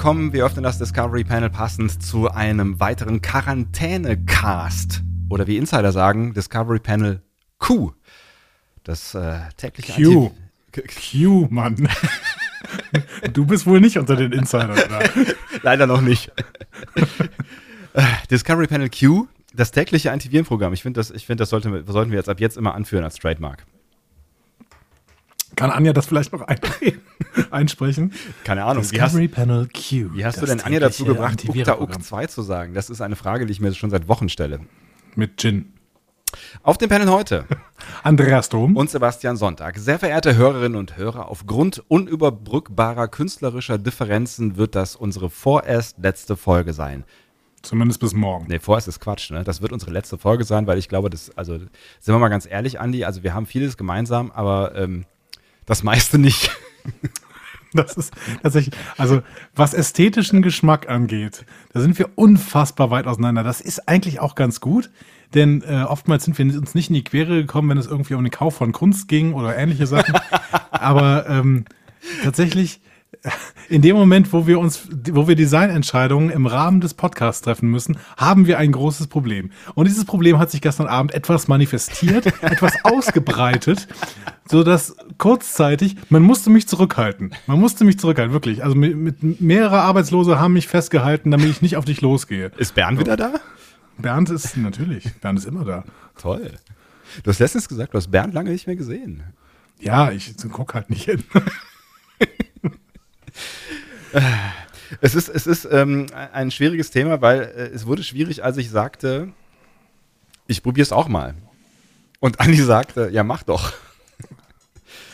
Willkommen. Wir öffnen das Discovery Panel passend zu einem weiteren Quarantäne-Cast. Oder wie Insider sagen, Discovery Panel Q. Das äh, tägliche Q. Q, Mann. du bist wohl nicht unter den Insidern, oder? Leider noch nicht. Discovery Panel Q, das tägliche Antivirenprogramm. Ich finde, das, ich find, das sollte, sollten wir jetzt ab jetzt immer anführen als Trademark. Kann Anja das vielleicht noch einsprechen? Keine Ahnung. Discovery hast, Panel Q. Wie hast du denn Anja dazu gebracht, Ukta Uk 2 zu sagen? Das ist eine Frage, die ich mir schon seit Wochen stelle. Mit Gin. Auf dem Panel heute Andreas Dom und Sebastian Sonntag. Sehr verehrte Hörerinnen und Hörer, aufgrund unüberbrückbarer künstlerischer Differenzen wird das unsere vorerst letzte Folge sein. Zumindest bis morgen. Nee, vorerst ist Quatsch, ne? Das wird unsere letzte Folge sein, weil ich glaube, das, also, sind wir mal ganz ehrlich, Andi, also wir haben vieles gemeinsam, aber ähm, das meiste nicht. Das ist tatsächlich, also was ästhetischen Geschmack angeht, da sind wir unfassbar weit auseinander. Das ist eigentlich auch ganz gut, denn äh, oftmals sind wir uns nicht in die Quere gekommen, wenn es irgendwie um den Kauf von Kunst ging oder ähnliche Sachen. Aber ähm, tatsächlich in dem Moment, wo wir uns, wo wir Designentscheidungen im Rahmen des Podcasts treffen müssen, haben wir ein großes Problem. Und dieses Problem hat sich gestern Abend etwas manifestiert, etwas ausgebreitet, so dass kurzzeitig, man musste mich zurückhalten. Man musste mich zurückhalten, wirklich. Also mit, mit mehrere Arbeitslose haben mich festgehalten, damit ich nicht auf dich losgehe. Ist Bernd wieder da? Bernd ist natürlich, Bernd ist immer da. Toll. Du hast letztens gesagt, du hast Bernd lange nicht mehr gesehen. Ja, ich guck halt nicht hin. Es ist, es ist ähm, ein schwieriges Thema, weil äh, es wurde schwierig, als ich sagte, ich probiere es auch mal. Und Andi sagte, ja, mach doch.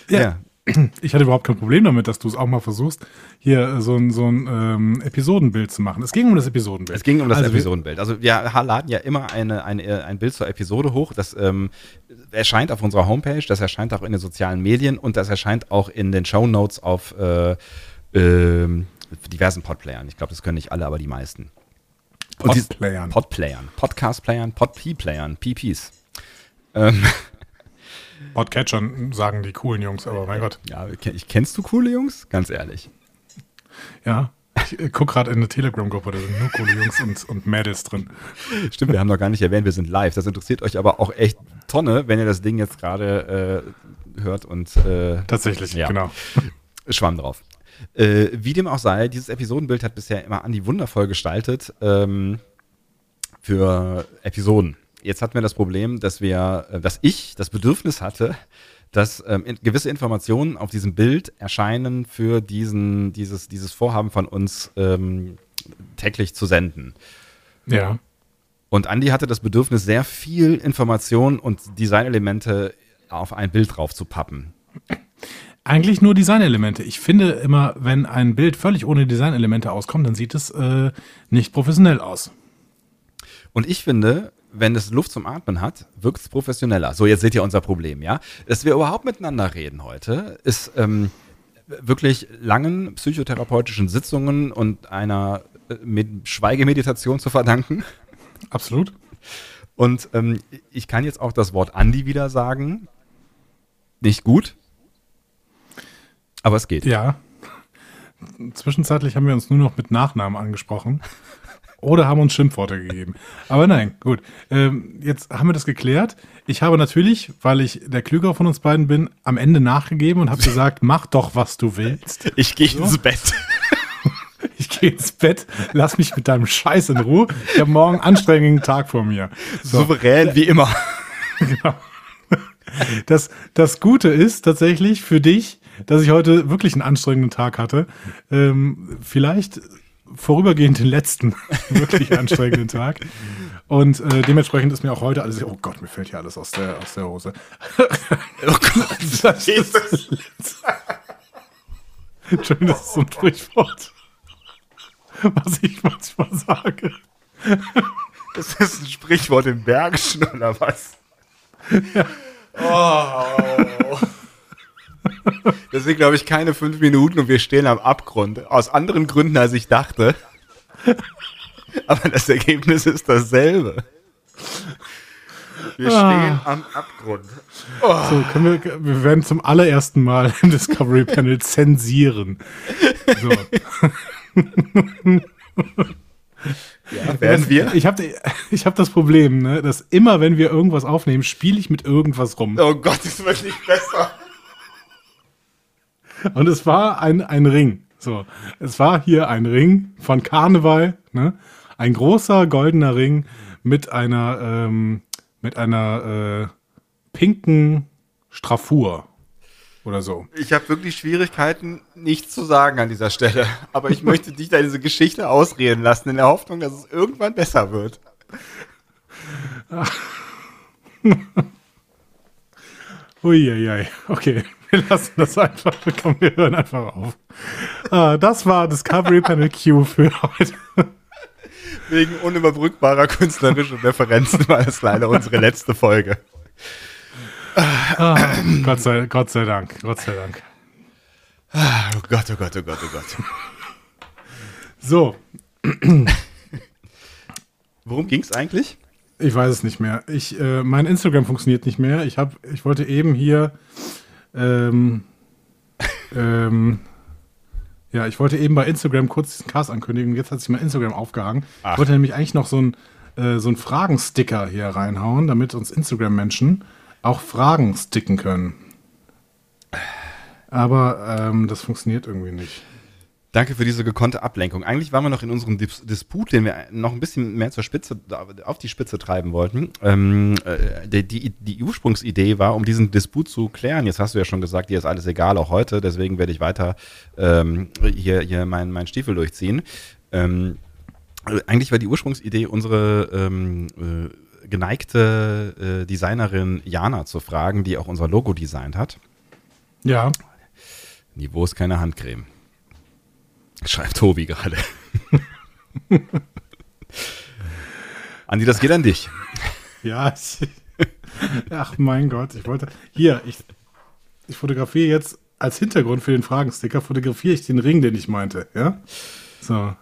Ja. ja. Ich hatte überhaupt kein Problem damit, dass du es auch mal versuchst, hier so ein, so ein ähm, Episodenbild zu machen. Es ging um das Episodenbild. Es ging um das also Episodenbild. Also wir laden ja immer eine, eine, ein Bild zur Episode hoch. Das ähm, erscheint auf unserer Homepage, das erscheint auch in den sozialen Medien und das erscheint auch in den Show Notes auf äh, ähm, diversen Podplayern. Ich glaube, das können nicht alle, aber die meisten. Podplayern. Podplayern. Podcast-Playern, Pod-P-Playern, PPs. Ähm. Podcatchern sagen die coolen Jungs, aber mein Gott. Ja, ich, kennst du coole Jungs? Ganz ehrlich. Ja, ich äh, gucke gerade in eine Telegram-Gruppe, da sind nur coole Jungs und, und Mädels drin. Stimmt, wir haben noch gar nicht erwähnt, wir sind live. Das interessiert euch aber auch echt Tonne, wenn ihr das Ding jetzt gerade äh, hört und äh, Tatsächlich, ja. genau. Schwamm drauf. Äh, wie dem auch sei, dieses Episodenbild hat bisher immer Andi wundervoll gestaltet ähm, für Episoden. Jetzt hatten wir das Problem, dass wir, äh, dass ich das Bedürfnis hatte, dass ähm, gewisse Informationen auf diesem Bild erscheinen für diesen, dieses, dieses Vorhaben von uns ähm, täglich zu senden. Ja. Und Andi hatte das Bedürfnis, sehr viel Information und Designelemente auf ein Bild drauf zu pappen. Eigentlich nur Designelemente. Ich finde immer, wenn ein Bild völlig ohne Designelemente auskommt, dann sieht es äh, nicht professionell aus. Und ich finde, wenn es Luft zum Atmen hat, wirkt es professioneller. So, jetzt seht ihr unser Problem, ja? Dass wir überhaupt miteinander reden heute, ist ähm, wirklich langen psychotherapeutischen Sitzungen und einer äh, Schweigemeditation zu verdanken. Absolut. Und ähm, ich kann jetzt auch das Wort Andi wieder sagen. Nicht gut, aber es geht. Ja. Zwischenzeitlich haben wir uns nur noch mit Nachnamen angesprochen. Oder haben uns Schimpfworte gegeben. Aber nein, gut. Ähm, jetzt haben wir das geklärt. Ich habe natürlich, weil ich der Klügere von uns beiden bin, am Ende nachgegeben und habe gesagt, mach doch, was du willst. Ich gehe so. ins Bett. Ich gehe ins Bett, lass mich mit deinem Scheiß in Ruhe. Ich habe morgen einen anstrengenden Tag vor mir. So. Souverän wie immer. genau. Das, das Gute ist tatsächlich für dich, dass ich heute wirklich einen anstrengenden Tag hatte. Ähm, vielleicht vorübergehend den letzten wirklich anstrengenden Tag. Und äh, dementsprechend ist mir auch heute alles, oh Gott, mir fällt hier alles aus der, aus der Hose. oh Gott, das ist Entschuldigung, das ist so ein Sprichwort. Was ich manchmal sage. Das ist ein Sprichwort im Bergischen oder was? Ja. Oh. Das sind, glaube ich, keine fünf Minuten und wir stehen am Abgrund. Aus anderen Gründen, als ich dachte. Aber das Ergebnis ist dasselbe. Wir ah. stehen am Abgrund. Oh. So, können wir, wir werden zum allerersten Mal im Discovery Panel zensieren. So. Ja, werden wir? Ich habe ich hab das Problem, ne, dass immer, wenn wir irgendwas aufnehmen, spiele ich mit irgendwas rum. Oh Gott, das wird nicht besser. Und es war ein, ein Ring. So, es war hier ein Ring von Karneval, ne? Ein großer goldener Ring mit einer, ähm, mit einer äh, pinken Straffur oder so. Ich habe wirklich Schwierigkeiten, nichts zu sagen an dieser Stelle. Aber ich möchte dich da diese Geschichte ausreden lassen, in der Hoffnung, dass es irgendwann besser wird. Uiuiui, okay. Wir lassen das einfach. Komm, wir hören einfach auf. Ah, das war Discovery Panel Q für heute. Wegen unüberbrückbarer künstlerischer Referenzen war das leider unsere letzte Folge. Ah, Gott, sei, Gott sei Dank, Gott sei Dank. Oh Gott, oh Gott, oh Gott, oh Gott. So. Worum ging es eigentlich? Ich weiß es nicht mehr. Ich, äh, mein Instagram funktioniert nicht mehr. Ich, hab, ich wollte eben hier. Ähm, ähm, ja, ich wollte eben bei Instagram kurz diesen Cast ankündigen. Jetzt hat sich mein Instagram aufgehangen. Ach. Ich wollte nämlich eigentlich noch so einen äh, so Fragensticker hier reinhauen, damit uns Instagram-Menschen auch Fragen sticken können. Aber ähm, das funktioniert irgendwie nicht. Danke für diese gekonnte Ablenkung. Eigentlich waren wir noch in unserem Dis Disput, den wir noch ein bisschen mehr zur Spitze, auf die Spitze treiben wollten. Ähm, äh, die, die, die, Ursprungsidee war, um diesen Disput zu klären. Jetzt hast du ja schon gesagt, dir ist alles egal, auch heute. Deswegen werde ich weiter ähm, hier, hier meinen mein Stiefel durchziehen. Ähm, eigentlich war die Ursprungsidee, unsere ähm, äh, geneigte äh, Designerin Jana zu fragen, die auch unser Logo designt hat. Ja. Niveau ist keine Handcreme. Schreibt Tobi gerade. Andi, das geht an dich. Ja, ich, ach mein Gott, ich wollte. Hier, ich, ich fotografiere jetzt als Hintergrund für den Fragensticker, fotografiere ich den Ring, den ich meinte, ja? So.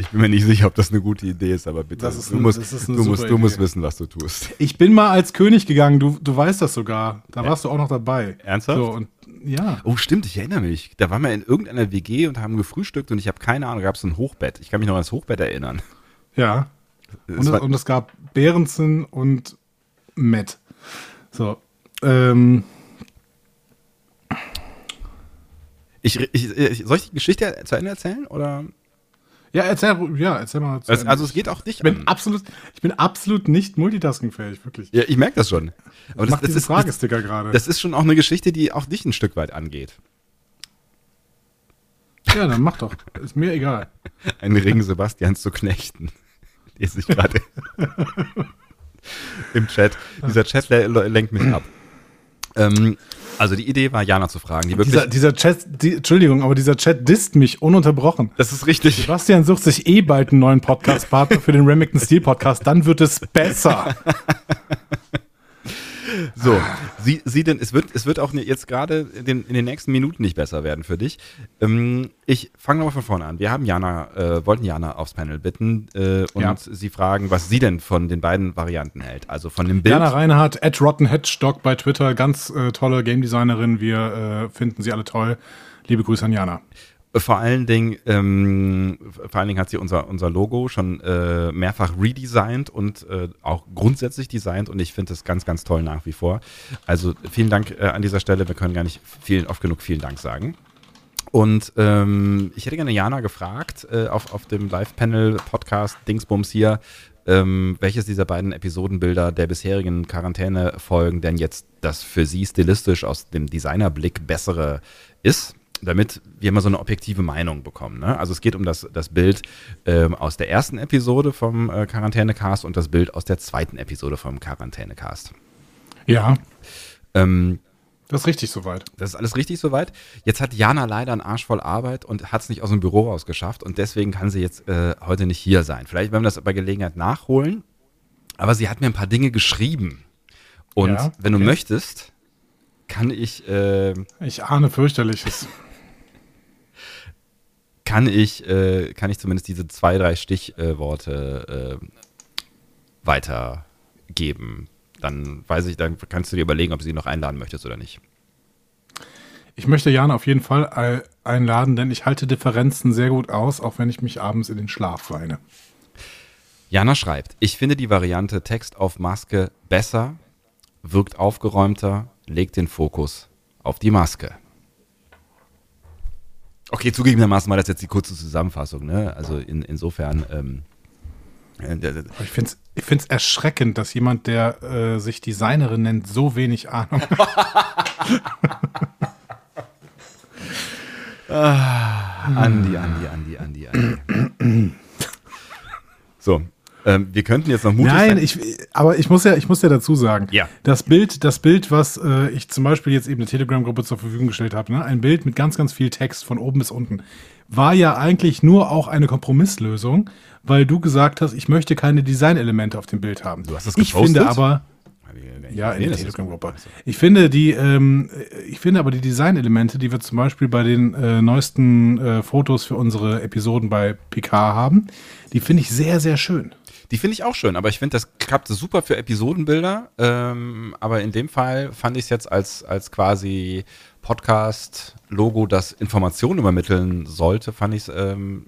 Ich bin mir nicht sicher, ob das eine gute Idee ist, aber bitte. Ist du, ein, musst, du, musst, du musst wissen, was du tust. Ich bin mal als König gegangen, du, du weißt das sogar. Da warst du auch noch dabei. Ernsthaft? So, und, ja. Oh, stimmt, ich erinnere mich. Da waren wir in irgendeiner WG und haben gefrühstückt und ich habe keine Ahnung, gab es ein Hochbett. Ich kann mich noch an das Hochbett erinnern. Ja. Und, es, und es gab Behrensen und Matt. So. Ähm. Ich, ich, soll ich die Geschichte zu Ende erzählen? Oder? Ja, erzähl, ja, erzähl mal. Also, also, es geht auch nicht. Ich bin an. absolut, ich bin absolut nicht multitaskingfähig, wirklich. Ja, ich merke das schon. Aber das, das ist Fragesticker gerade. Das ist schon auch eine Geschichte, die auch dich ein Stück weit angeht. Ja, dann mach doch. Ist mir egal. Ein Ring Sebastians zu knechten. Lese ich gerade im Chat. Dieser Chat lenkt mich ab. Ähm, also die Idee war, Jana zu fragen. Die dieser, dieser Chat, die, Entschuldigung, aber dieser Chat disst mich ununterbrochen. Das ist richtig. Sebastian sucht sich eh bald einen neuen Podcast-Partner für den Remington Steel Podcast, dann wird es besser. So, sie, sie denn, es wird, es wird auch jetzt gerade in, in den nächsten Minuten nicht besser werden für dich. Ähm, ich fange nochmal von vorne an. Wir haben Jana, äh, wollten Jana aufs Panel bitten äh, und ja. sie fragen, was sie denn von den beiden Varianten hält. Also von dem Bild. Jana Reinhardt, at Rotten Hedgstock bei Twitter, ganz äh, tolle Game Designerin. Wir äh, finden sie alle toll. Liebe Grüße an Jana vor allen Dingen, ähm, vor allen Dingen hat sie unser, unser Logo schon äh, mehrfach redesigned und äh, auch grundsätzlich designt und ich finde das ganz, ganz toll nach wie vor. Also vielen Dank äh, an dieser Stelle. Wir können gar nicht vielen, oft genug vielen Dank sagen. Und ähm, ich hätte gerne Jana gefragt äh, auf, auf dem Live-Panel-Podcast Dingsbums hier, ähm, welches dieser beiden Episodenbilder der bisherigen Quarantäne-Folgen denn jetzt das für sie stilistisch aus dem Designerblick bessere ist damit wir mal so eine objektive Meinung bekommen. Ne? Also es geht um das, das Bild ähm, aus der ersten Episode vom äh, Quarantänecast und das Bild aus der zweiten Episode vom Quarantänecast. Ja. Ähm, Das ist richtig soweit. Das ist alles richtig soweit. Jetzt hat Jana leider einen Arsch voll Arbeit und hat es nicht aus dem Büro rausgeschafft und deswegen kann sie jetzt äh, heute nicht hier sein. Vielleicht werden wir das bei Gelegenheit nachholen. Aber sie hat mir ein paar Dinge geschrieben. Und Ja, wenn du möchtest, kann ich, äh, Ich ahne fürchterliches. Kann ich, äh, kann ich zumindest diese zwei, drei Stichworte äh, weitergeben. Dann weiß ich, dann kannst du dir überlegen, ob du sie noch einladen möchtest oder nicht. Ich möchte Jana auf jeden Fall ei- einladen, denn ich halte Differenzen sehr gut aus, auch wenn ich mich abends in den Schlaf weine. Jana schreibt, ich finde die Variante Text auf Maske besser, wirkt aufgeräumter, legt den Fokus auf die Maske. Okay, zugegebenermaßen war das jetzt die kurze Zusammenfassung, ne? Also in, insofern, ähm, äh, ich finde es ich find's erschreckend, dass jemand, der äh, sich Designerin nennt, so wenig Ahnung Andi, Andi, Andi, Andi, Andi. so, ähm, wir könnten jetzt noch mutig Nein, sein. ich, aber ich muss ja, ich muss ja dazu sagen, Ja. das Bild, das Bild, was äh, ich zum Beispiel jetzt eben der Telegram-Gruppe zur Verfügung gestellt habe, ne, ein Bild mit ganz, ganz viel Text von oben bis unten, war ja eigentlich nur auch eine Kompromisslösung, weil du gesagt hast, ich möchte keine Designelemente auf dem Bild haben. Du hast das ich gepostet? finde aber, ich gar nicht ja, in der Telegram-Gruppe. Ich finde die, ähm, ich finde aber die Designelemente, die wir zum Beispiel bei den äh, neuesten äh, Fotos für unsere Episoden bei PK haben, die finde ich sehr, sehr schön. Die finde ich auch schön, aber ich finde, das klappt super für Episodenbilder. Ähm, aber in dem Fall fand ich es jetzt als, als quasi Podcast-Logo, das Informationen übermitteln sollte, fand ich es, ähm,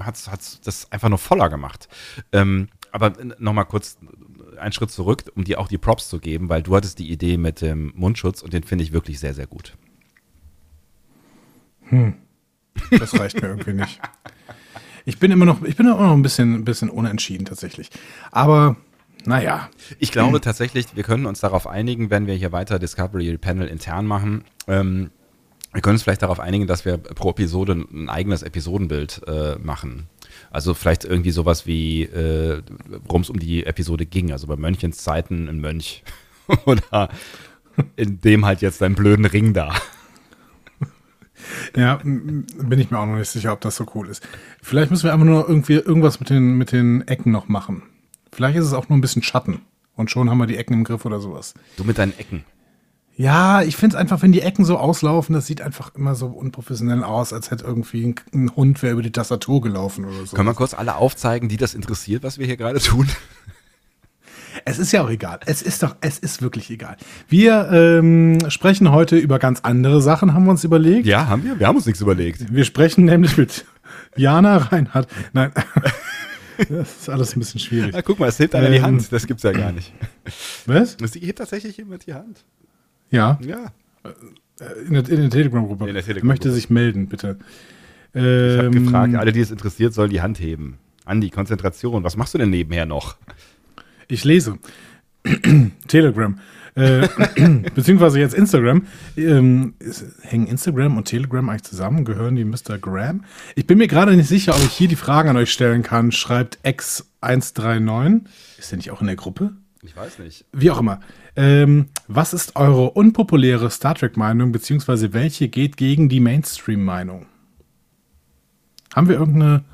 hat's, hat's das einfach nur voller gemacht. Ähm, aber nochmal kurz einen Schritt zurück, um dir auch die Props zu geben, weil du hattest die Idee mit dem Mundschutz und den finde ich wirklich sehr, sehr gut. Das reicht mir irgendwie nicht. Ich bin immer noch, ich bin immer noch ein bisschen, ein bisschen unentschieden tatsächlich. Aber naja, Ich glaube tatsächlich, wir können uns darauf einigen, wenn wir hier weiter Discovery Panel intern machen. Ähm, wir können uns vielleicht darauf einigen, dass wir pro Episode ein eigenes Episodenbild äh, machen. Also vielleicht irgendwie sowas wie, äh, worum es um die Episode ging. Also bei Mönchens Zeiten ein Mönch. Oder in dem halt jetzt deinen blöden Ring da. Ja, bin ich mir auch noch nicht sicher, ob das so cool ist. Vielleicht müssen wir einfach nur irgendwie irgendwas mit den, mit den Ecken noch machen. Vielleicht ist es auch nur ein bisschen Schatten. Und schon haben wir die Ecken im Griff oder sowas. Du mit deinen Ecken. Ja, ich finde es einfach, wenn die Ecken so auslaufen, das sieht einfach immer so unprofessionell aus, als hätte irgendwie ein, ein Hund wäre über die Tastatur gelaufen oder so. Können wir kurz alle aufzeigen, die das interessiert, was wir hier gerade tun? Es ist ja auch egal. Es ist doch, es ist wirklich egal. Wir ähm, sprechen heute über ganz andere Sachen, haben wir uns überlegt. Ja, haben wir? Wir haben uns nichts überlegt. Wir sprechen nämlich mit Jana Reinhardt. Nein, das ist alles ein bisschen schwierig. Na, guck mal, es hebt einer die Ähm. Hand. Das gibt's ja gar nicht. Was? Es hebt tatsächlich jemand die Hand. Ja, Ja. in der, in der Telegram-Gruppe. Der Telegram-Gruppe. Möchte sich melden, bitte. Ich habe Ähm, gefragt, alle, die es interessiert, sollen die Hand heben. Andi, Konzentration. Was machst du denn nebenher noch? Ich lese. Telegram. Äh, beziehungsweise jetzt Instagram. Ähm, ist, hängen Instagram und Telegram eigentlich zusammen? Gehören die Mr. Graham? Ich bin mir gerade nicht sicher, ob ich hier die Fragen an euch stellen kann. Schreibt X139. Ist der nicht auch in der Gruppe? Ich weiß nicht. Wie auch immer. Ähm, was ist eure unpopuläre Star Trek-Meinung, beziehungsweise welche geht gegen die Mainstream-Meinung? Haben wir irgendeine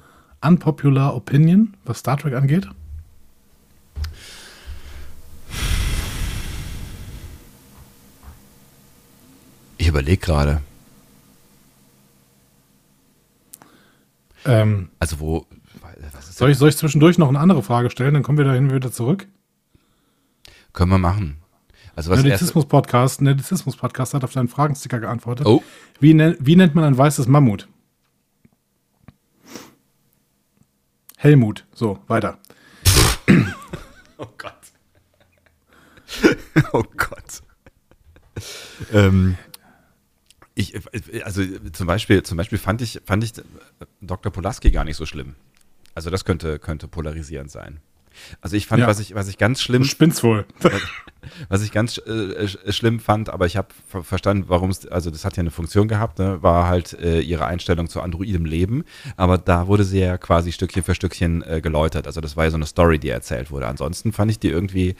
unpopular Opinion, was Star Trek angeht? Ich überlege gerade. Ähm, Also wo, was ist Soll ich, soll ich zwischendurch noch eine andere Frage stellen? Dann kommen wir dahin wieder zurück. Können wir machen. Also was Nerdizismus-Podcast Nerdizismus-Podcast hat auf deinen Fragensticker geantwortet. Oh. Wie, nen- wie nennt man ein weißes Mammut? Helmut. So, weiter. Oh Gott. oh Gott. ähm, ich, also zum Beispiel, zum Beispiel fand ich, fand ich Dr. Polaski gar nicht so schlimm. Also das könnte, könnte polarisierend sein. Also ich fand, Ja. was ich, was ich ganz schlimm Du spinnst wohl. Was ich ganz äh, sch- schlimm fand, aber ich habe ver verstanden, warum es, also das hat ja eine Funktion gehabt, ne, war halt äh, ihre Einstellung zu androidem Leben, aber da wurde sie ja quasi Stückchen für Stückchen äh, geläutert. Also das war ja so eine Story, die erzählt wurde. Ansonsten fand ich die irgendwie,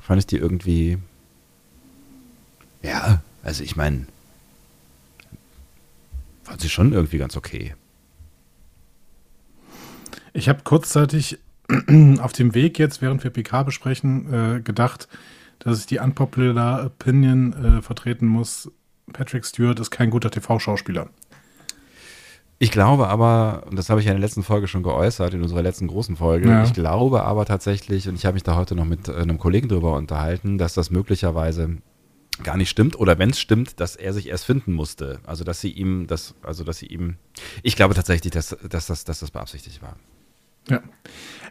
fand ich die irgendwie Ja, also ich meine, fand sie schon irgendwie ganz okay. Ich habe kurzzeitig auf dem Weg jetzt, während wir PK besprechen, äh, gedacht, dass ich die unpopular Opinion äh, vertreten muss. Patrick Stewart ist kein guter TV-Schauspieler. Ich glaube aber, und das habe ich ja in der letzten Folge schon geäußert, in unserer letzten großen Folge, Ja. ich glaube aber tatsächlich, und ich habe mich da heute noch mit äh, einem Kollegen drüber unterhalten, dass das möglicherweise gar nicht stimmt oder wenn es stimmt, dass er sich erst finden musste. Also dass sie ihm das, also dass sie ihm, ich glaube tatsächlich, dass, dass, das, dass das beabsichtigt war. Ja.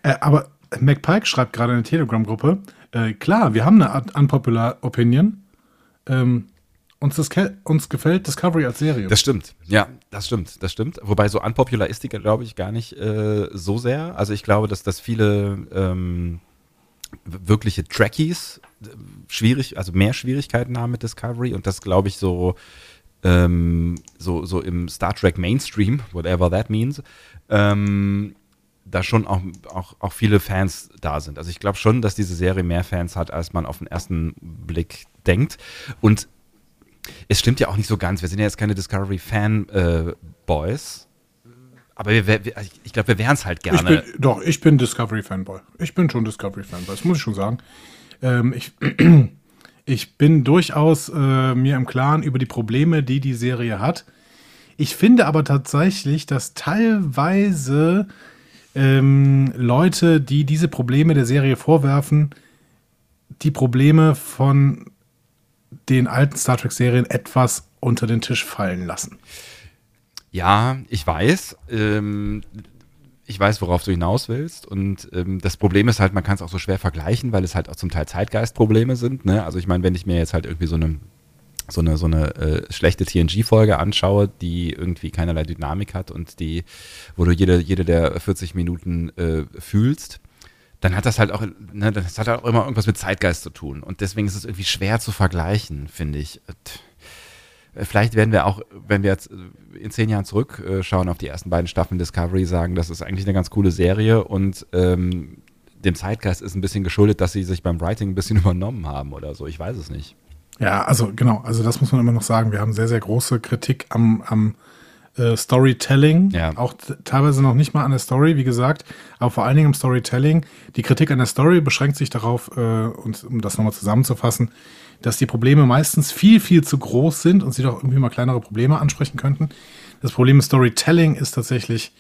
Äh, aber McPike schreibt gerade in der Telegram-Gruppe, äh, klar, wir haben eine Art unpopular Opinion. Ähm, uns, das, uns gefällt Discovery als Serie. Das stimmt, ja, das stimmt, das stimmt. Wobei so unpopular ist die, glaube ich, gar nicht äh, so sehr. Also ich glaube, dass das viele ähm, wirkliche Trekkies schwierig, also mehr Schwierigkeiten haben mit Discovery und das glaube ich so, ähm, so, so im Star Trek Mainstream, whatever that means, ähm, da schon auch, auch, auch viele Fans da sind. Also ich glaube schon, dass diese Serie mehr Fans hat, als man auf den ersten Blick denkt. Und es stimmt ja auch nicht so ganz. Wir sind ja jetzt keine Discovery-Fan-Boys. aber wir, wir, ich, ich glaube, wir wären es halt ich gerne. bin, doch, ich bin Discovery-Fanboy. Ich bin schon Discovery-Fanboy, das muss ich schon sagen. Ähm, ich, ich bin durchaus äh, mir im Klaren über die Probleme, die die Serie hat. Ich finde aber tatsächlich, dass teilweise ähm, Leute, die diese Probleme der Serie vorwerfen, die Probleme von den alten Star Trek-Serien etwas unter den Tisch fallen lassen. Ja, ich weiß. Ähm, ich weiß, worauf du hinaus willst. Und ähm, das Problem ist halt, man kann es auch so schwer vergleichen, weil es halt auch zum Teil Zeitgeistprobleme sind. Ne? Also ich meine, wenn ich mir jetzt halt irgendwie so eine so eine, so eine äh, schlechte TNG-Folge anschaue, die irgendwie keinerlei Dynamik hat und die, wo du jede, jede der 40 Minuten äh, fühlst, dann hat das halt auch, ne, das hat auch immer irgendwas mit Zeitgeist zu tun. Und deswegen ist es irgendwie schwer zu vergleichen, finde ich. Äh, Vielleicht werden wir auch, wenn wir jetzt äh, in zehn Jahren zurückschauen auf die ersten beiden Staffeln Discovery, sagen, das ist eigentlich eine ganz coole Serie und ähm, dem Zeitgeist ist ein bisschen geschuldet, dass sie sich beim Writing ein bisschen übernommen haben oder so. Ich weiß es nicht. Ja, also genau, also das muss man immer noch sagen. Wir haben sehr, sehr große Kritik am, am äh, Storytelling. Ja. Auch teilweise noch nicht mal an der Story, wie gesagt, aber vor allen Dingen am Storytelling. Die Kritik an der Story beschränkt sich darauf, äh, und um das nochmal zusammenzufassen, dass die Probleme meistens viel, viel zu groß sind und sie doch irgendwie mal kleinere Probleme ansprechen könnten. Das Problem mit Storytelling ist tatsächlich,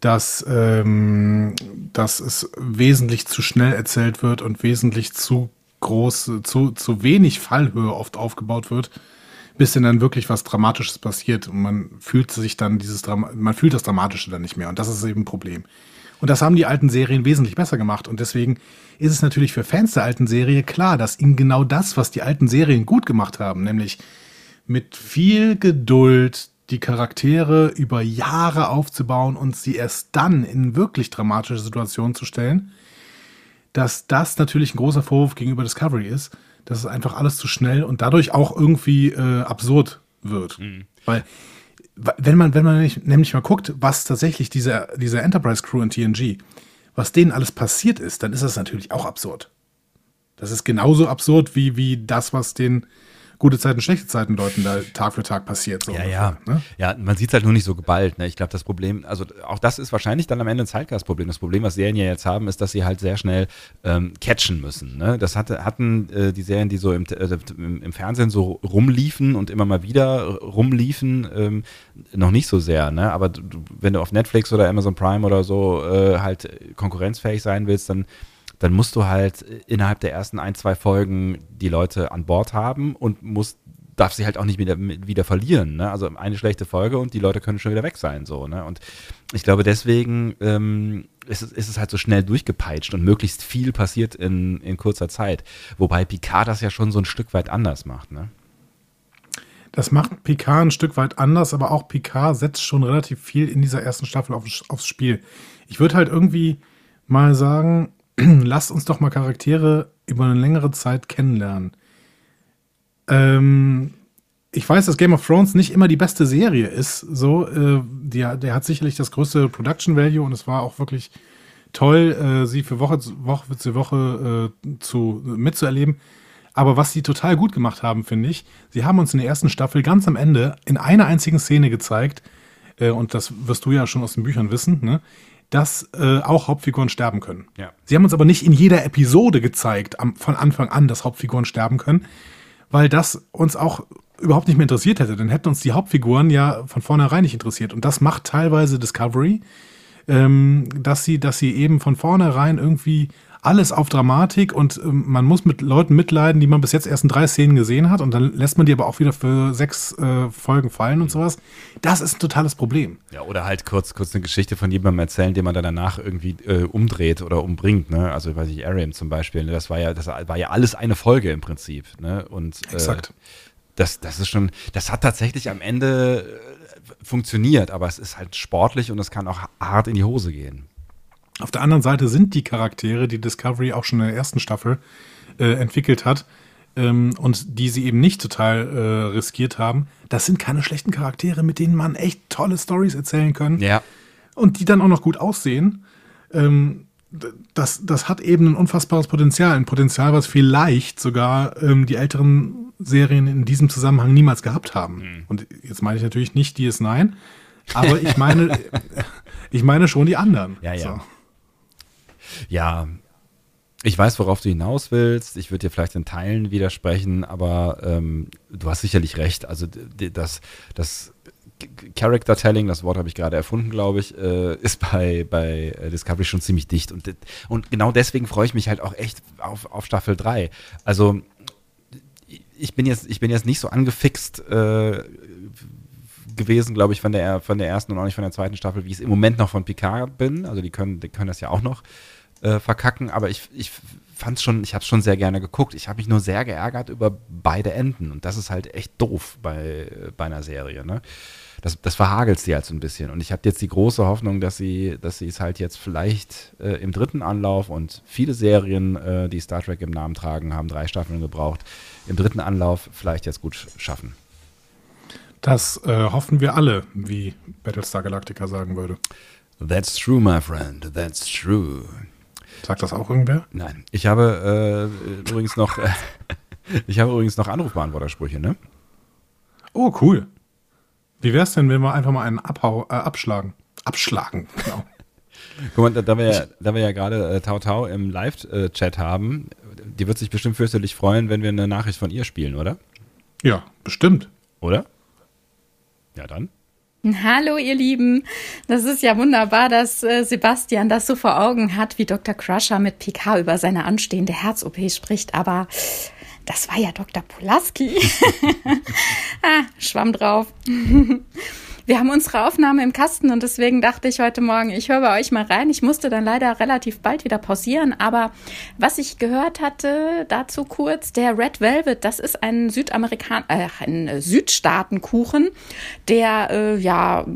dass, ähm, dass es wesentlich zu schnell erzählt wird und wesentlich zu groß, zu, zu wenig Fallhöhe oft aufgebaut wird, bis denn dann wirklich was Dramatisches passiert und man fühlt sich dann dieses Drama man fühlt das Dramatische dann nicht mehr und das ist eben ein Problem. Und das haben die alten Serien wesentlich besser gemacht und deswegen ist es natürlich für Fans der alten Serie klar, dass ihnen genau das, was die alten Serien gut gemacht haben, nämlich mit viel Geduld die Charaktere über Jahre aufzubauen und sie erst dann in wirklich dramatische Situationen zu stellen, dass das natürlich ein großer Vorwurf gegenüber Discovery ist, dass es einfach alles zu schnell und dadurch auch irgendwie äh, absurd wird. Weil, wa- wenn man, wenn man nämlich, nämlich mal guckt, was tatsächlich diese, diese Enterprise Crew in TNG, was denen alles passiert ist, dann ist das natürlich auch absurd. Das ist genauso absurd wie, wie das, was den gute Zeiten, schlechte Zeiten Leuten da Tag für Tag passiert. So Ja, ungefähr, ja. Ne? Ja, man sieht es halt nur nicht so geballt. Ne? Ich glaube, das Problem, also auch das ist wahrscheinlich dann am Ende ein Zeitgeistproblem. Das Problem, was Serien ja jetzt haben, ist, dass sie halt sehr schnell ähm, catchen müssen. Ne? Das hatte, hatten äh, die Serien, die so im, äh, im, im Fernsehen so rumliefen und immer mal wieder rumliefen, ähm, noch nicht so sehr. Ne? Aber du, du- wenn du auf Netflix oder Amazon Prime oder so äh, halt konkurrenzfähig sein willst, dann dann musst du halt innerhalb der ersten ein, zwei Folgen die Leute an Bord haben und musst darf sie halt auch nicht wieder, wieder verlieren. Ne? Also eine schlechte Folge und die Leute können schon wieder weg sein. So, ne? Und ich glaube, deswegen ähm, ist, es, ist es halt so schnell durchgepeitscht und möglichst viel passiert in, in kurzer Zeit. Wobei Picard das ja schon so ein Stück weit anders macht. Ne? Das macht Picard ein Stück weit anders, aber auch Picard setzt schon relativ viel in dieser ersten Staffel auf, aufs Spiel. Ich würde halt irgendwie mal sagen, lasst uns doch mal Charaktere über eine längere Zeit kennenlernen. Ähm, ich weiß, dass Game of Thrones nicht immer die beste Serie ist. So, äh, der, der hat sicherlich das größte Production Value und es war auch wirklich toll, äh, sie für Woche, zu- Woche für Woche äh, zu, mitzuerleben. Aber was sie total gut gemacht haben, finde ich, sie haben uns in der ersten Staffel ganz am Ende in einer einzigen Szene gezeigt, äh, und das wirst du ja schon aus den Büchern wissen, ne, dass äh, auch Hauptfiguren sterben können. Ja. Sie haben uns aber nicht in jeder Episode gezeigt, am, von Anfang an, dass Hauptfiguren sterben können, weil das uns auch überhaupt nicht mehr interessiert hätte. Dann hätten uns die Hauptfiguren ja von vornherein nicht interessiert. Und das macht teilweise Discovery, ähm, dass sie, dass sie eben von vornherein irgendwie alles auf Dramatik und ähm, man muss mit Leuten mitleiden, die man bis jetzt erst in drei Szenen gesehen hat und dann lässt man die aber auch wieder für sechs äh, Folgen fallen und sowas. Das ist ein totales Problem. Ja, oder halt kurz, kurz eine Geschichte von jemandem erzählen, den man dann danach irgendwie äh, umdreht oder umbringt, ne? Also weiß ich, Aram zum Beispiel, ne? das war ja, das war ja alles eine Folge im Prinzip, ne? Und äh, Exakt. das, das ist schon, das hat tatsächlich am Ende äh, funktioniert, aber es ist halt sportlich und es kann auch hart in die Hose gehen. Auf der anderen Seite sind die Charaktere, die Discovery auch schon in der ersten Staffel äh, entwickelt hat ähm, und die sie eben nicht total äh, riskiert haben, das sind keine schlechten Charaktere, mit denen man echt tolle Stories erzählen kann Ja. und die dann auch noch gut aussehen. Ähm, das, das hat eben ein unfassbares Potenzial. Ein Potenzial, was vielleicht sogar ähm, die älteren Serien in diesem Zusammenhang niemals gehabt haben. Und jetzt meine ich natürlich nicht DS9, aber ich meine, ich meine schon die anderen. Ja, ja. So. Ja, ich weiß, worauf du hinaus willst. Ich würde dir vielleicht in Teilen widersprechen, aber ähm, du hast sicherlich recht. Also das, das Character Telling, das Wort habe ich gerade erfunden, glaube ich, äh, ist bei, bei äh, Discovery schon ziemlich dicht. Und, und genau deswegen freue ich mich halt auch echt auf, auf Staffel 3. Also ich bin jetzt, ich bin jetzt nicht so angefixt äh, gewesen, glaube ich, von der, von der ersten und auch nicht von der zweiten Staffel, wie ich es im Moment noch von Picard bin. Also die können, die können das ja auch noch äh, verkacken, aber ich, ich fand's schon, ich habe es schon sehr gerne geguckt. Ich habe mich nur sehr geärgert über beide Enden und das ist halt echt doof bei, bei einer Serie. Ne? Das, das verhagelt sie halt so ein bisschen und ich habe jetzt die große Hoffnung, dass sie, dass sie es halt jetzt vielleicht äh, im dritten Anlauf und viele Serien, äh, die Star Trek im Namen tragen, haben drei Staffeln gebraucht, im dritten Anlauf vielleicht jetzt gut schaffen. Das äh, hoffen wir alle, wie Battlestar Galactica sagen würde. That's true, my friend. That's true. Sagt das auch irgendwer? Nein, ich habe äh, übrigens noch, äh, ich habe übrigens noch Anrufbeantwortersprüche, ne? Oh, cool. Wie wär's denn, wenn wir einfach mal einen Abhau, äh, abschlagen? Abschlagen, genau. Guck mal, da, wir ja, da wir ja gerade äh, Tau Tau im Live-Chat haben, die wird sich bestimmt fürchterlich freuen, wenn wir eine Nachricht von ihr spielen, oder? Ja, bestimmt. Oder? Ja, dann. Hallo, ihr Lieben. Das ist ja wunderbar, dass äh, Sebastian das so vor Augen hat, wie Dr. Crusher mit PK über seine anstehende Herz-OP spricht. Aber das war ja Dr. Pulaski. ah, Schwamm drauf. Wir haben unsere Aufnahme im Kasten und deswegen dachte ich heute Morgen, ich höre bei euch mal rein. Ich musste dann leider relativ bald wieder pausieren, aber was ich gehört hatte, dazu kurz, der Red Velvet, das ist ein Südamerikan äh, ein Südstaatenkuchen, der äh, ja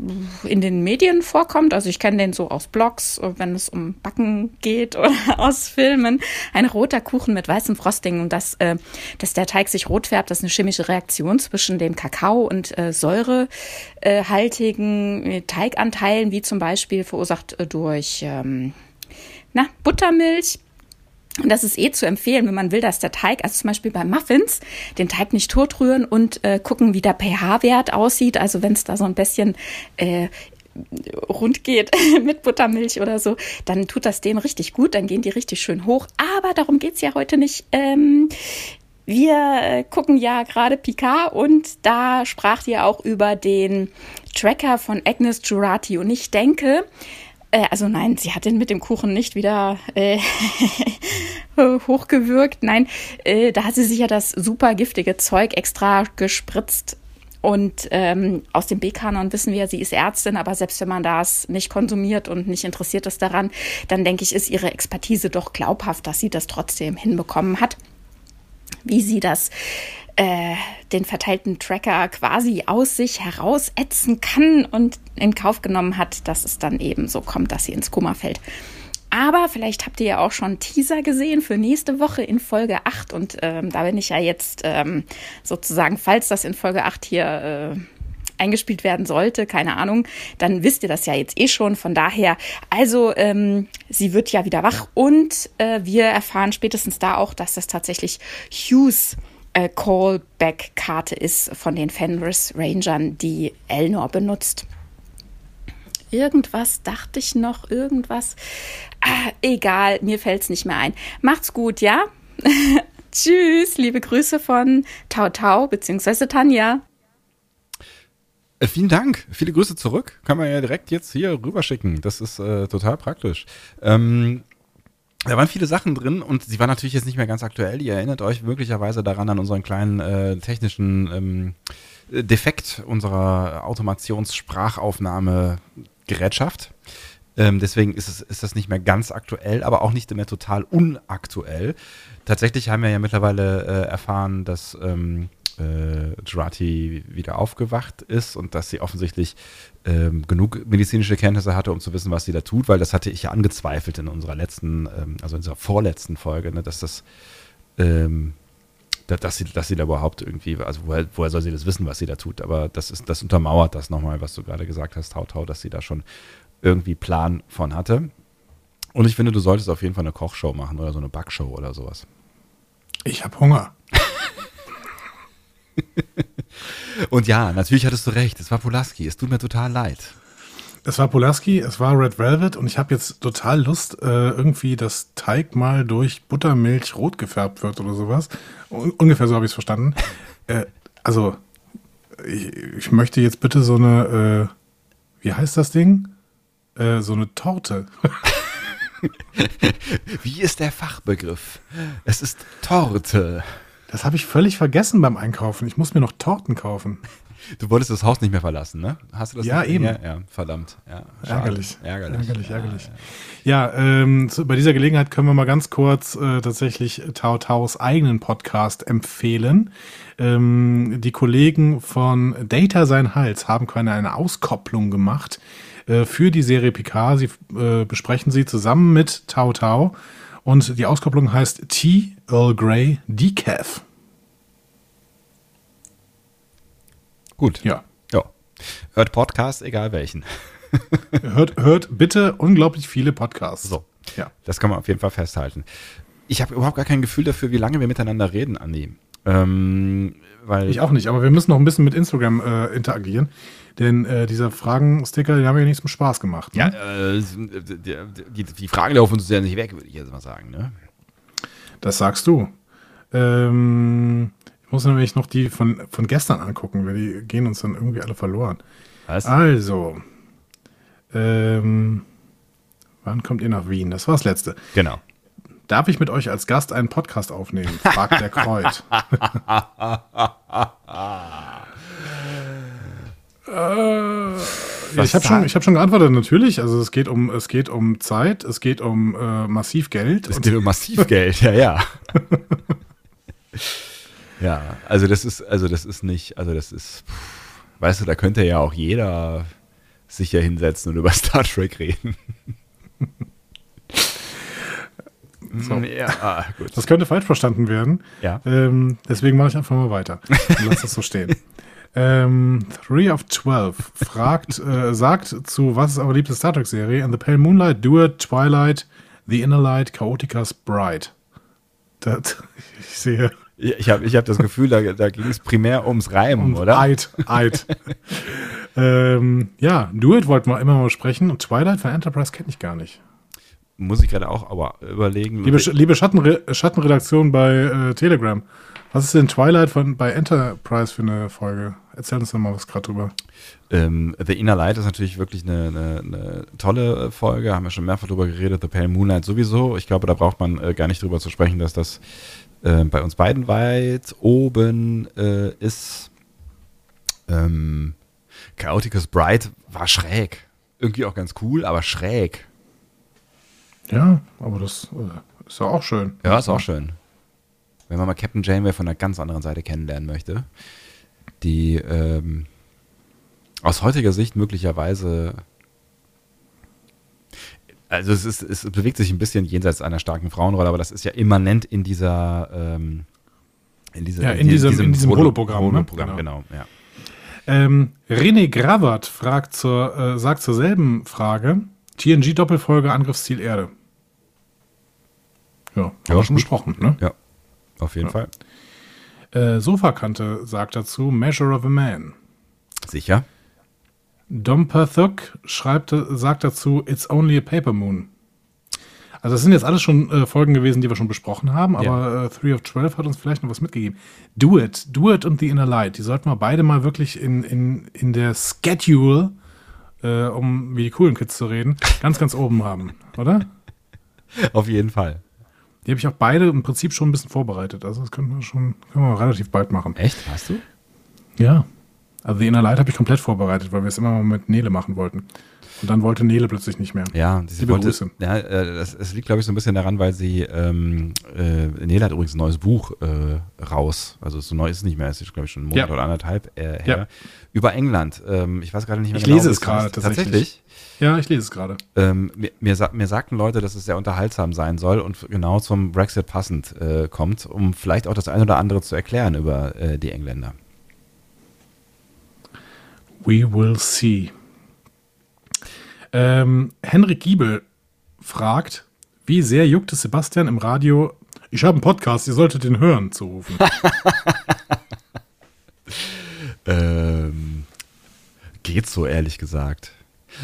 in den Medien vorkommt. Also ich kenne den so aus Blogs, wenn es um Backen geht oder aus Filmen. Ein roter Kuchen mit weißem Frosting und das, äh, dass der Teig sich rot färbt, das ist eine chemische Reaktion zwischen dem Kakao und äh, Säure äh, haltigen Teiganteilen, wie zum Beispiel verursacht äh, durch ähm, na, Buttermilch. Und das ist eh zu empfehlen, wenn man will, dass der Teig, also zum Beispiel bei Muffins, den Teig nicht totrühren und äh, gucken, wie der pH-Wert aussieht. Also wenn es da so ein bisschen äh, rund geht mit Buttermilch oder so, dann tut das dem richtig gut, dann gehen die richtig schön hoch. Aber darum geht's ja heute nicht. Ähm, wir äh, gucken ja gerade Picard und da sprach ja auch über den Tracker von Agnes Jurati. Und ich denke, äh, also nein, sie hat den mit dem Kuchen nicht wieder äh, hochgewürgt. Nein, äh, da hat sie sich ja das super giftige Zeug extra gespritzt. Und ähm, aus dem B-Kanon wissen wir, sie ist Ärztin, aber selbst wenn man das nicht konsumiert und nicht interessiert ist daran, dann denke ich, ist ihre Expertise doch glaubhaft, dass sie das trotzdem hinbekommen hat wie sie das äh, den verteilten Tracker quasi aus sich herausätzen kann und in Kauf genommen hat, dass es dann eben so kommt, dass sie ins Koma fällt. Aber vielleicht habt ihr ja auch schon Teaser gesehen für nächste Woche in Folge 8 und ähm, da bin ich ja jetzt ähm, sozusagen, falls das in Folge 8 hier äh, eingespielt werden sollte, keine Ahnung, dann wisst ihr das ja jetzt eh schon. Von daher, also ähm, sie wird ja wieder wach und äh, wir erfahren spätestens da auch, dass das tatsächlich Hughes äh, Callback-Karte ist von den Fenris Rangern, die Elnor benutzt. Irgendwas dachte ich noch, irgendwas. Ah, egal, mir fällt es nicht mehr ein. Macht's gut, ja? Tschüss, liebe Grüße von Tau Tau bzw. Tanja. Äh, vielen Dank. Viele Grüße zurück. Kann man ja direkt jetzt hier rüberschicken. Das ist äh, total praktisch. Ähm, da waren viele Sachen drin und sie war natürlich jetzt nicht mehr ganz aktuell. Ihr erinnert euch möglicherweise daran an unseren kleinen äh, technischen ähm, Defekt unserer Automationssprachaufnahme-Gerätschaft. Ähm, deswegen ist, es, ist das nicht mehr ganz aktuell, aber auch nicht mehr total unaktuell. Tatsächlich haben wir ja mittlerweile äh, erfahren, dass ähm, äh, Jurati wieder aufgewacht ist und dass sie offensichtlich ähm, genug medizinische Kenntnisse hatte, um zu wissen, was sie da tut, weil das hatte ich ja angezweifelt in unserer letzten, ähm, also in unserer vorletzten Folge, ne, dass das, ähm, da, dass, sie, dass sie da überhaupt irgendwie, also woher, woher soll sie das wissen, was sie da tut? Aber das ist, das untermauert das nochmal, was du gerade gesagt hast, Tau Tau, dass sie da schon irgendwie Plan von hatte. Und ich finde, du solltest auf jeden Fall eine Kochshow machen oder so eine Backshow oder sowas. Ich habe Hunger. Und ja, natürlich hattest du recht. Es war Pulaski. Es tut mir total leid. Es war Pulaski, es war Red Velvet und ich habe jetzt total Lust, äh, irgendwie, dass Teig mal durch Buttermilch rot gefärbt wird oder sowas. Un ungefähr so habe ich es verstanden. Äh, also, ich, ich, möchte jetzt bitte so eine, äh, wie heißt das Ding? Äh, so eine Torte. wie ist der Fachbegriff? Es ist Torte. Das habe ich völlig vergessen beim Einkaufen. Ich muss mir noch Torten kaufen. Du wolltest das Haus nicht mehr verlassen, ne? Hast du das? Ja, eben. Ja, ja, verdammt. Ja, ärgerlich. Ärgerlich. Ärgerlich, ärgerlich. Ja, ja ähm, zu, bei dieser Gelegenheit können wir mal ganz kurz äh, tatsächlich Tau Taus eigenen Podcast empfehlen. Ähm, die Kollegen von Data Sein Hals haben keine eine Auskopplung gemacht äh, für die Serie Picard. Sie äh, besprechen sie zusammen mit Tau Tau. Und die Auskopplung heißt Tea Earl Grey Decaf. Gut. Ja. ja. Hört Podcasts, egal welchen. hört, hört bitte unglaublich viele Podcasts. So. Ja. Das kann man auf jeden Fall festhalten. Ich habe überhaupt gar kein Gefühl dafür, wie lange wir miteinander reden, Andi. Ähm, weil ich auch nicht, aber wir müssen noch ein bisschen mit Instagram äh, interagieren. Denn äh, dieser Fragensticker, die haben ja nichts zum Spaß gemacht. Ne? Ja, äh, die, die, die, Fragen laufen uns ja nicht weg, würde ich jetzt mal sagen. Ne? Das sagst du. Ähm, ich muss nämlich noch die von, von gestern angucken, weil die gehen uns dann irgendwie alle verloren. Was? Also, ähm, wann kommt ihr nach Wien? Das war das letzte. Genau. Darf ich mit euch als Gast einen Podcast aufnehmen? fragt der Kreuz. Äh, ich habe schon, hab schon geantwortet, natürlich. Also es geht um, es geht um Zeit, es geht um äh, massiv Geld. Es geht um massiv Geld, ja, ja. ja, also das ist, also das ist nicht, also das ist, weißt du, da könnte ja auch jeder sich ja hinsetzen und über Star Trek reden. So. Ja, ah. Das könnte falsch verstanden werden. Ja. Ähm, deswegen mache ich einfach mal weiter und lass das so stehen. Ähm, Three of Twelve fragt, äh, sagt zu Was ist eure liebste Star Trek-Serie? In the Pale Moonlight, Duet, Twilight, The Inner Light, Chaoticas Bride. Das, ich sehe. Ich habe ich hab das Gefühl, da, da ging es primär ums Reimen, um oder? Eid, Eid. ähm, ja, Duet wollten wir immer mal sprechen und Twilight von Enterprise kenne ich gar nicht. Muss ich gerade auch aber überlegen. Liebe, liebe Schattenre Schattenredaktion bei äh, Telegram, was ist denn Twilight von, bei Enterprise für eine Folge? Erzähl uns doch mal was gerade drüber. Ähm, The Inner Light ist natürlich wirklich eine, eine, eine, tolle Folge, haben wir schon mehrfach drüber geredet. The Pale Moonlight sowieso. Ich glaube, da braucht man äh, gar nicht drüber zu sprechen, dass das äh, bei uns beiden weit oben äh, ist. Ähm, Chaoticus Bright war schräg. Irgendwie auch ganz cool, aber schräg. Ja, aber das äh, ist ja auch schön. Ja, ist auch schön wenn man mal Captain Janeway von einer ganz anderen Seite kennenlernen möchte, die ähm, aus heutiger Sicht möglicherweise also es, ist, es bewegt sich ein bisschen jenseits einer starken Frauenrolle, aber das ist ja immanent in dieser ähm, in, dieser, ja, in, in diesem, diesem, in diesem Holoprogramm. Holoprogramm, ne? genau. genau ja. Ähm, René Gravert fragt zur, äh, sagt zur selben Frage: TNG-Doppelfolge Angriffsziel Erde. Ja, haben Ja, wir schon gut. besprochen, ne? Ja, auf jeden Fall. Äh, Sofakante sagt dazu Measure of a Man. Sicher. Dom Perthuk schreibt, sagt dazu It's only a paper moon. Also das sind jetzt alles schon äh, Folgen gewesen, die wir schon besprochen haben, aber äh, Three of Twelve hat uns vielleicht noch was mitgegeben. Do It, Do It und The Inner Light, die sollten wir beide mal wirklich in, in, in der Schedule, äh, um wie die coolen Kids zu reden, ganz, ganz oben haben, oder? Auf jeden Fall. Die habe ich auch beide im Prinzip schon ein bisschen vorbereitet. Also das können wir schon können wir relativ bald machen. Echt? Hast du? Ja. Also The Inner Light habe ich komplett vorbereitet, weil wir es immer mal mit Nele machen wollten. Und dann wollte Nele plötzlich nicht mehr. Ja, sie Liebe wollte, Grüße. ja äh, das, es liegt, glaube ich, so ein bisschen daran, weil sie, ähm, äh, Nele hat übrigens ein neues Buch äh, raus. Also so neu ist es nicht mehr, es ist, glaube ich, schon einen Monat Ja. oder anderthalb äh, her. Ja. Über England. Ähm, ich weiß gerade nicht mehr Ich genau. lese wie es gerade tatsächlich. Tatsächlich? Ja, ich lese es gerade. Ähm, mir, mir, mir sagten Leute, dass es sehr unterhaltsam sein soll und genau zum Brexit passend äh, kommt, um vielleicht auch das eine oder andere zu erklären über äh, die Engländer. We will see. Ähm, Henrik Giebel fragt, wie sehr juckt es Sebastian im Radio, ich habe einen Podcast, ihr solltet den hören, zu rufen. Ähm, geht so, ehrlich gesagt.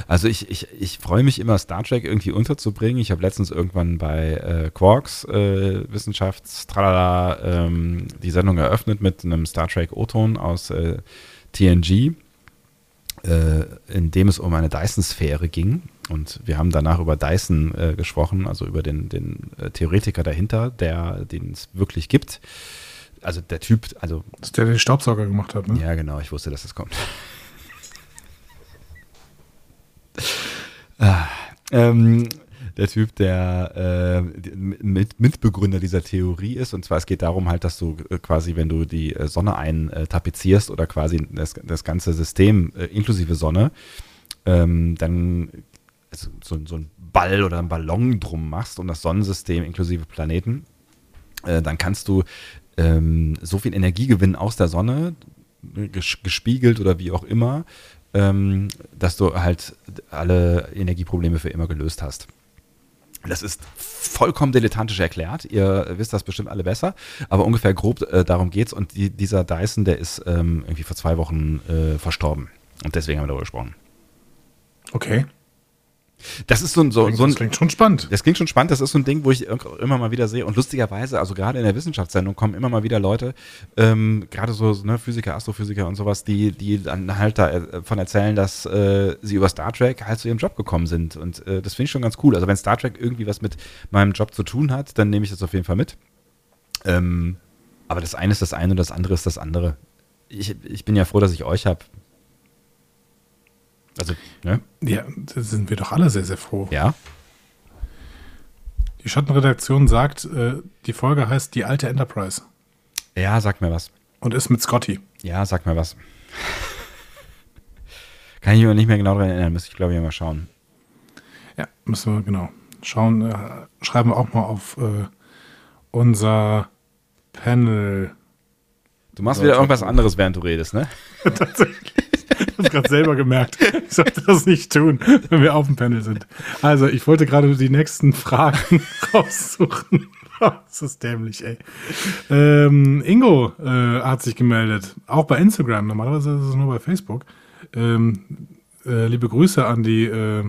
Also ich, ich, ich freue mich immer, Star Trek irgendwie unterzubringen. Ich habe letztens irgendwann bei äh, Quarks äh, Wissenschafts tralala, ähm, die Sendung eröffnet mit einem Star Trek O-Ton aus äh, TNG, in dem es um eine Dyson-Sphäre ging. Und wir haben danach über Dyson äh, gesprochen, also über den, den äh, Theoretiker dahinter, der den es wirklich gibt. Also der Typ, also Das ist der, den Staubsauger gemacht hat, ne? ja, genau, ich wusste, dass es kommt. ah, ähm, der Typ, der äh, mit, Mitbegründer dieser Theorie ist. Und zwar, es geht darum halt, dass du äh, quasi, wenn du die äh, Sonne eintapezierst oder quasi das, das ganze System äh, inklusive Sonne, ähm, dann also so, so ein Ball oder ein Ballon drum machst um das Sonnensystem inklusive Planeten, äh, dann kannst du ähm, so viel Energie gewinnen aus der Sonne, ges gespiegelt oder wie auch immer, ähm, dass du halt alle Energieprobleme für immer gelöst hast. Das ist vollkommen dilettantisch erklärt. Ihr wisst das bestimmt alle besser, aber ungefähr grob äh, darum geht's. Und die, dieser Dyson, der ist ähm, irgendwie vor zwei Wochen äh, verstorben. Und deswegen haben wir darüber gesprochen. Okay. Das ist so ein, so, Klingt, so ein das klingt schon spannend. das klingt schon spannend. Das ist so ein Ding, wo ich immer mal wieder sehe. Und lustigerweise, also gerade in der Wissenschaftssendung kommen immer mal wieder Leute, ähm, gerade so ne, Physiker, Astrophysiker und sowas, die, die dann halt davon erzählen, dass äh, sie über Star Trek halt zu ihrem Job gekommen sind. Und äh, das finde ich schon ganz cool. Also wenn Star Trek irgendwie was mit meinem Job zu tun hat, dann nehme ich das auf jeden Fall mit. Ähm, aber das eine ist das eine und das andere ist das andere. Ich, ich bin ja froh, dass ich euch habe. Also, ne? Ja, da sind wir doch alle sehr, sehr froh. Ja. Die Schattenredaktion sagt, äh, die Folge heißt Die alte Enterprise Ja, sag mir was. und ist mit Scotty. Ja, sag mir was. Kann ich mir nicht mehr genau daran erinnern, müsste ich glaube ich mal schauen. Ja, müssen wir genau schauen. Äh, schreiben wir auch mal auf äh, unser Panel. Du machst wieder irgendwas anderes, während du redest, ne? Tatsächlich. Ich habe gerade selber gemerkt. Ich sollte das nicht tun, wenn wir auf dem Panel sind. Also, ich wollte gerade die nächsten Fragen raussuchen. Das ist dämlich, ey. Ähm, Ingo äh, hat sich gemeldet. Auch bei Instagram. Normalerweise ist es nur bei Facebook. Ähm, äh, liebe Grüße an die, äh,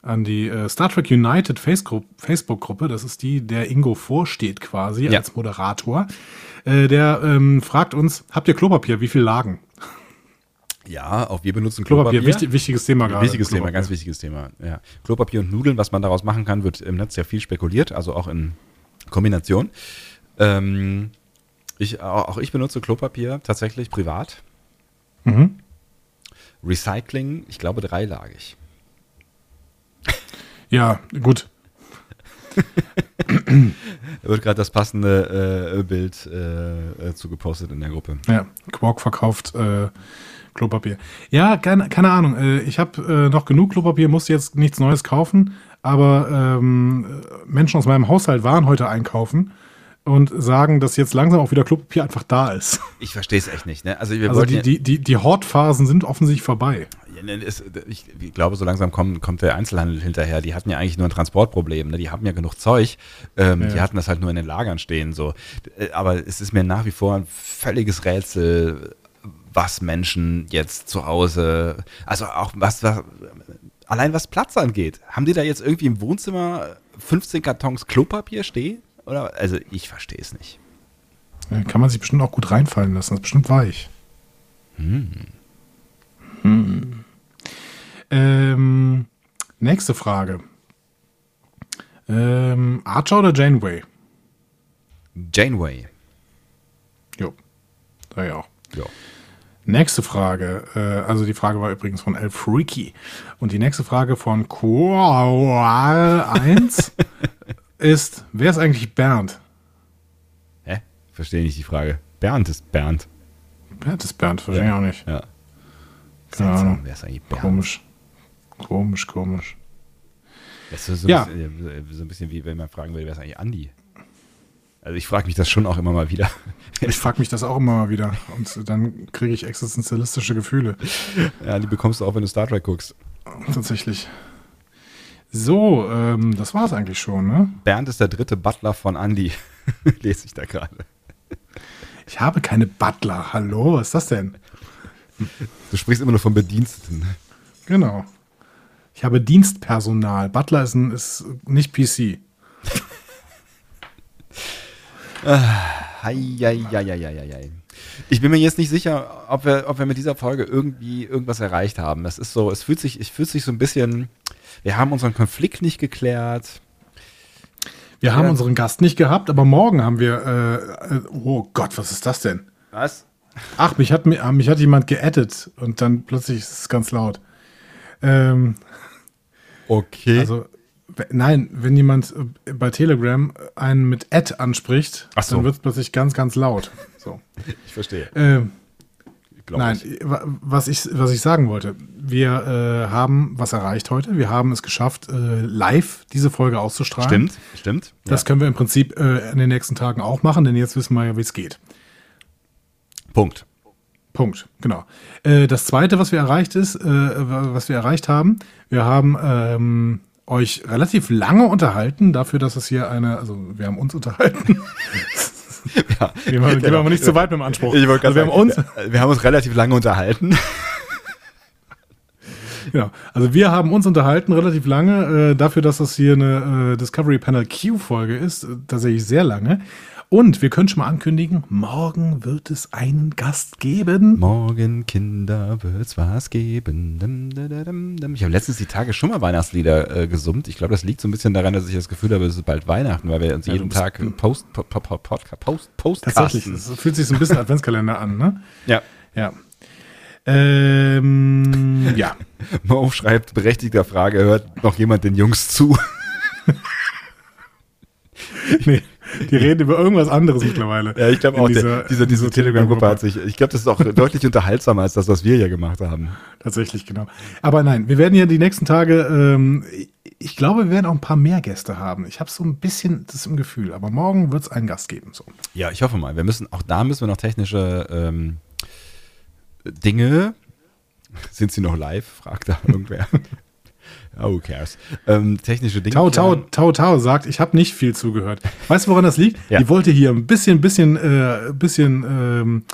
an die äh, Star Trek United Facebook- Facebook-Gruppe. Das ist die, der Ingo vorsteht quasi Ja. als Moderator. Äh, der ähm, fragt uns, habt ihr Klopapier? Wie viel Lagen? Ja, auch wir benutzen Klopapier, Klopapier. wichtig, wichtiges Thema gerade. Wichtiges Thema, Klopapier. ganz wichtiges Thema. Ja. Klopapier und Nudeln, was man daraus machen kann, wird im Netz ja viel spekuliert, also auch in Kombination. Ähm, ich, auch auch ich benutze Klopapier tatsächlich privat. Mhm. Recycling, ich glaube dreilagig. Ja, gut. Da wird gerade das passende äh, Bild äh, äh, zugepostet in der Gruppe. Ja, Quark verkauft äh, Klopapier. Ja, keine, keine Ahnung. Äh, ich habe äh, noch genug Klopapier, musste jetzt nichts Neues kaufen. Aber ähm, äh, Menschen aus meinem Haushalt waren heute einkaufen. und sagen, dass jetzt langsam auch wieder Klopapier einfach da ist. Ich verstehe es echt nicht. Ne? Also, wir Also die, ja- die, die, die Hortphasen sind offensichtlich vorbei. Ne, ich glaube, so langsam kommt, kommt der Einzelhandel hinterher. Die hatten ja eigentlich nur ein Transportproblem. Ne? Die haben ja genug Zeug. Ähm, Ja. Die hatten das halt nur in den Lagern stehen. So. Äh, Aber es ist mir nach wie vor ein völliges Rätsel, was Menschen jetzt zu Hause, also auch was, was allein was Platz angeht. Haben die da jetzt irgendwie im Wohnzimmer 15 Kartons Klopapier stehen? Oder? Also ich verstehe es nicht. Ja, Kann man sich bestimmt auch gut reinfallen lassen. Das ist bestimmt weich. Hm. Ähm, nächste Frage. Ähm, Archer oder Janeway? Janeway. Jo. Da ja auch. Ja. Nächste Frage. Äh, also die Frage war übrigens von El Freaky. Und die nächste Frage von Koal 1 ist, wer ist eigentlich Bernd? Hä? Verstehe nicht die Frage. Bernd ist Bernd. Bernd ist Bernd, verstehe ich auch nicht. Ja. Keine. Ahnung. Wer ist eigentlich Bernd? Komisch. Komisch, komisch. Das ist so, Ja. ein bisschen, äh, so ein bisschen wie wenn man fragen will, wer ist eigentlich Andi? Also ich frage mich das schon auch immer mal wieder. Ich frage mich das auch immer mal wieder. Und dann kriege ich existenzialistische Gefühle. ja, die bekommst du auch, wenn du Star Trek guckst. Tatsächlich. So, ähm, das war es eigentlich schon, ne? Bernd ist der dritte Butler von Andi. Lese ich da gerade. Ich habe keine Butler. Hallo, was ist das denn? Du sprichst immer nur von Bediensteten. Genau. Ich habe Dienstpersonal. Butler ist, ein, ist nicht PC. Heieieiei. Ich bin mir jetzt nicht sicher, ob wir, ob wir mit dieser Folge irgendwie irgendwas erreicht haben. Das ist so, es fühlt sich, es fühlt sich so ein bisschen, wir haben unseren Konflikt nicht geklärt. Wir haben Ja. unseren Gast nicht gehabt, aber morgen haben wir. Äh, äh, oh Gott, was ist das denn? Was? Ach, mich hat, ah, mich hat jemand geaddet und dann plötzlich ist es ganz laut. Ähm, Okay. also, nein, wenn jemand äh, bei Telegram einen mit Ad anspricht, so. dann wird es plötzlich ganz, ganz laut. So. ich verstehe. Ähm, Glaub Nein, ich. wa- was ich, was ich sagen wollte, wir äh, haben was erreicht heute. Wir haben es geschafft, äh, live diese Folge auszustrahlen. Stimmt, stimmt. Das können wir im Prinzip äh, in den nächsten Tagen auch machen, denn jetzt wissen wir ja, wie es geht. Punkt. Punkt, genau. Äh, das zweite, was wir erreicht ist, äh, was wir erreicht haben, wir haben ähm, euch relativ lange unterhalten, dafür, dass es hier eine, also wir haben uns unterhalten. Ja, Gehen wir, gehen wir aber nicht zu weit mit dem Anspruch. Ich wollte also wir haben uns, wir, wir haben uns relativ lange unterhalten. Genau. Also wir haben uns unterhalten relativ lange, äh, dafür, dass das hier eine äh, Discovery Panel Q-Folge ist, äh, tatsächlich sehr lange. Und wir können schon mal ankündigen, morgen wird es einen Gast geben. Morgen, Kinder, wird's was geben. Ich habe letztens die Tage schon mal Weihnachtslieder äh, gesummt. Ich glaube, das liegt so ein bisschen daran, dass ich das Gefühl habe, es ist bald Weihnachten, weil wir uns Ja, jeden Tag Post, po, po, po, Podcast, Post, Post Tatsächlich, es fühlt sich so ein bisschen Adventskalender an, ne? Ja. Ja. Ähm, ja. Mo schreibt, berechtigter Frage, hört noch jemand den Jungs zu? Nee, die reden über irgendwas anderes mittlerweile. Ja, ich glaube auch, dieser- der, diese, diese dieser Telegram-Gruppe hat sich, ich glaube, das ist auch deutlich unterhaltsamer als das, was wir hier gemacht haben. Tatsächlich, genau. Aber nein, wir werden ja die nächsten Tage, ähm, ich glaube, wir werden auch ein paar mehr Gäste haben. Ich habe so ein bisschen das im Gefühl, aber morgen wird es einen Gast geben. So. Ja, ich hoffe mal. Wir müssen, auch da müssen wir noch technische ähm, Dinge. Sind sie noch live? Fragt da irgendwer. Oh, who cares? Ähm, technische Dinge. Tau, Tau. Tau, Tau sagt, ich habe nicht viel zugehört. Weißt du, woran das liegt? Ja. Die wollte hier ein bisschen, bisschen, äh, bisschen ähm,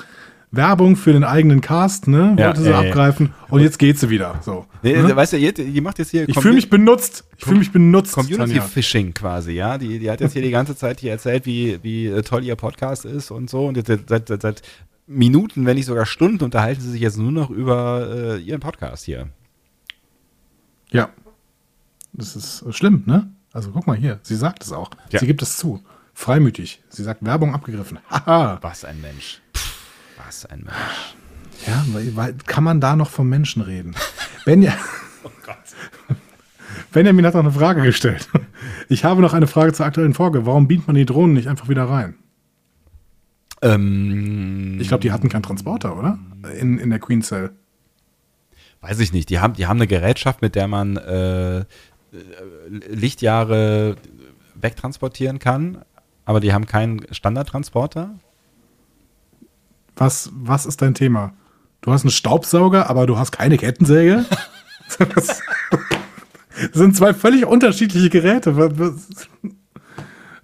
Werbung für den eigenen Cast, ne? Ja, Wollte sie ja, ja. abgreifen und jetzt geht sie wieder. So. Nee, ne? Weißt du, ihr, ihr macht jetzt hier Ich fühle mich benutzt. Ich fühle mich benutzt. Tanja. Community-Phishing quasi, ja. Die, die hat jetzt hier die ganze Zeit hier erzählt, wie, wie äh, toll ihr Podcast ist und so. Und jetzt seit, seit, seit Minuten, wenn nicht sogar Stunden, unterhalten sie sich jetzt nur noch über äh, ihren Podcast hier. Ja. Das ist äh, schlimm, ne? Also guck mal hier, sie sagt es auch. Ja. Sie gibt es zu. Freimütig. Sie sagt Werbung abgegriffen. Haha. Was ein Mensch. Was ein Mensch. Ja, weil, weil, kann man da noch vom Menschen reden? Benja, Oh Gott. Benjamin hat noch eine Frage gestellt. Ich habe noch eine Frage zur aktuellen Folge. Warum beamt man die Drohnen nicht einfach wieder rein? Ähm, Ich glaube, die hatten keinen Transporter, oder? In, in der Queen Cell. Weiß ich nicht. Die haben, die haben eine Gerätschaft, mit der man äh, Lichtjahre wegtransportieren kann. aber die haben keinen Standardtransporter. Was, was ist dein Thema? Du hast einen Staubsauger, aber du hast keine Kettensäge? das sind zwei völlig unterschiedliche Geräte.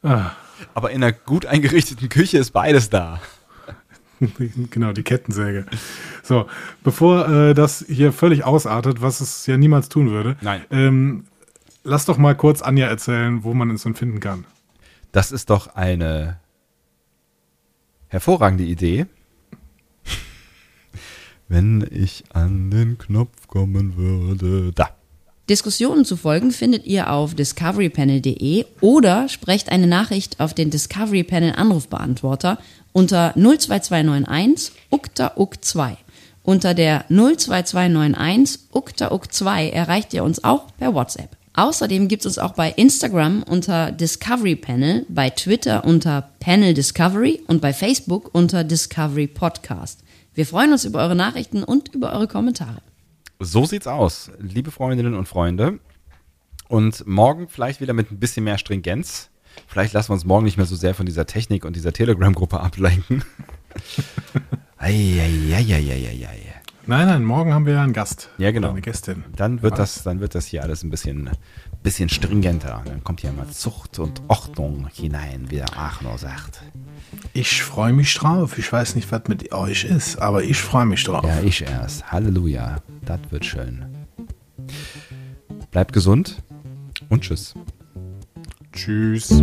Ah, Aber in einer gut eingerichteten Küche ist beides da. genau, die Kettensäge. So, bevor äh, das hier völlig ausartet, was es ja niemals tun würde, Nein. Ähm, lass doch mal kurz Anja erzählen, wo man es denn finden kann. Das ist doch eine hervorragende Idee. Wenn ich an den Knopf kommen würde. Da. Diskussionen zu folgen findet ihr auf discoverypanel.de oder sprecht eine Nachricht auf den Discovery Panel Anrufbeantworter unter 02291 ukta uk 2. Unter der 02291 ukta uk 2 erreicht ihr uns auch per WhatsApp. Außerdem gibt es uns auch bei Instagram unter Discovery Panel, bei Twitter unter Panel Discovery und bei Facebook unter Discovery Podcast. Wir freuen uns über eure Nachrichten und über eure Kommentare. So sieht's aus, liebe Freundinnen und Freunde. Und morgen vielleicht wieder mit ein bisschen mehr Stringenz. Vielleicht lassen wir uns morgen nicht mehr so sehr von dieser Technik und dieser Telegram-Gruppe ablenken. Eieieiei. Nein, nein, morgen haben wir ja einen Gast. Ja, genau. Eine Gästin. Dann wird das, dann wird das hier alles ein bisschen, bisschen stringenter. Dann kommt hier mal Zucht und Ordnung hinein, wie der Aachener sagt. Ich freue mich drauf. Ich weiß nicht, was mit euch ist, aber ich freue mich drauf. Ja, ich erst. Halleluja. Das wird schön. Bleibt gesund und tschüss. Tschüss.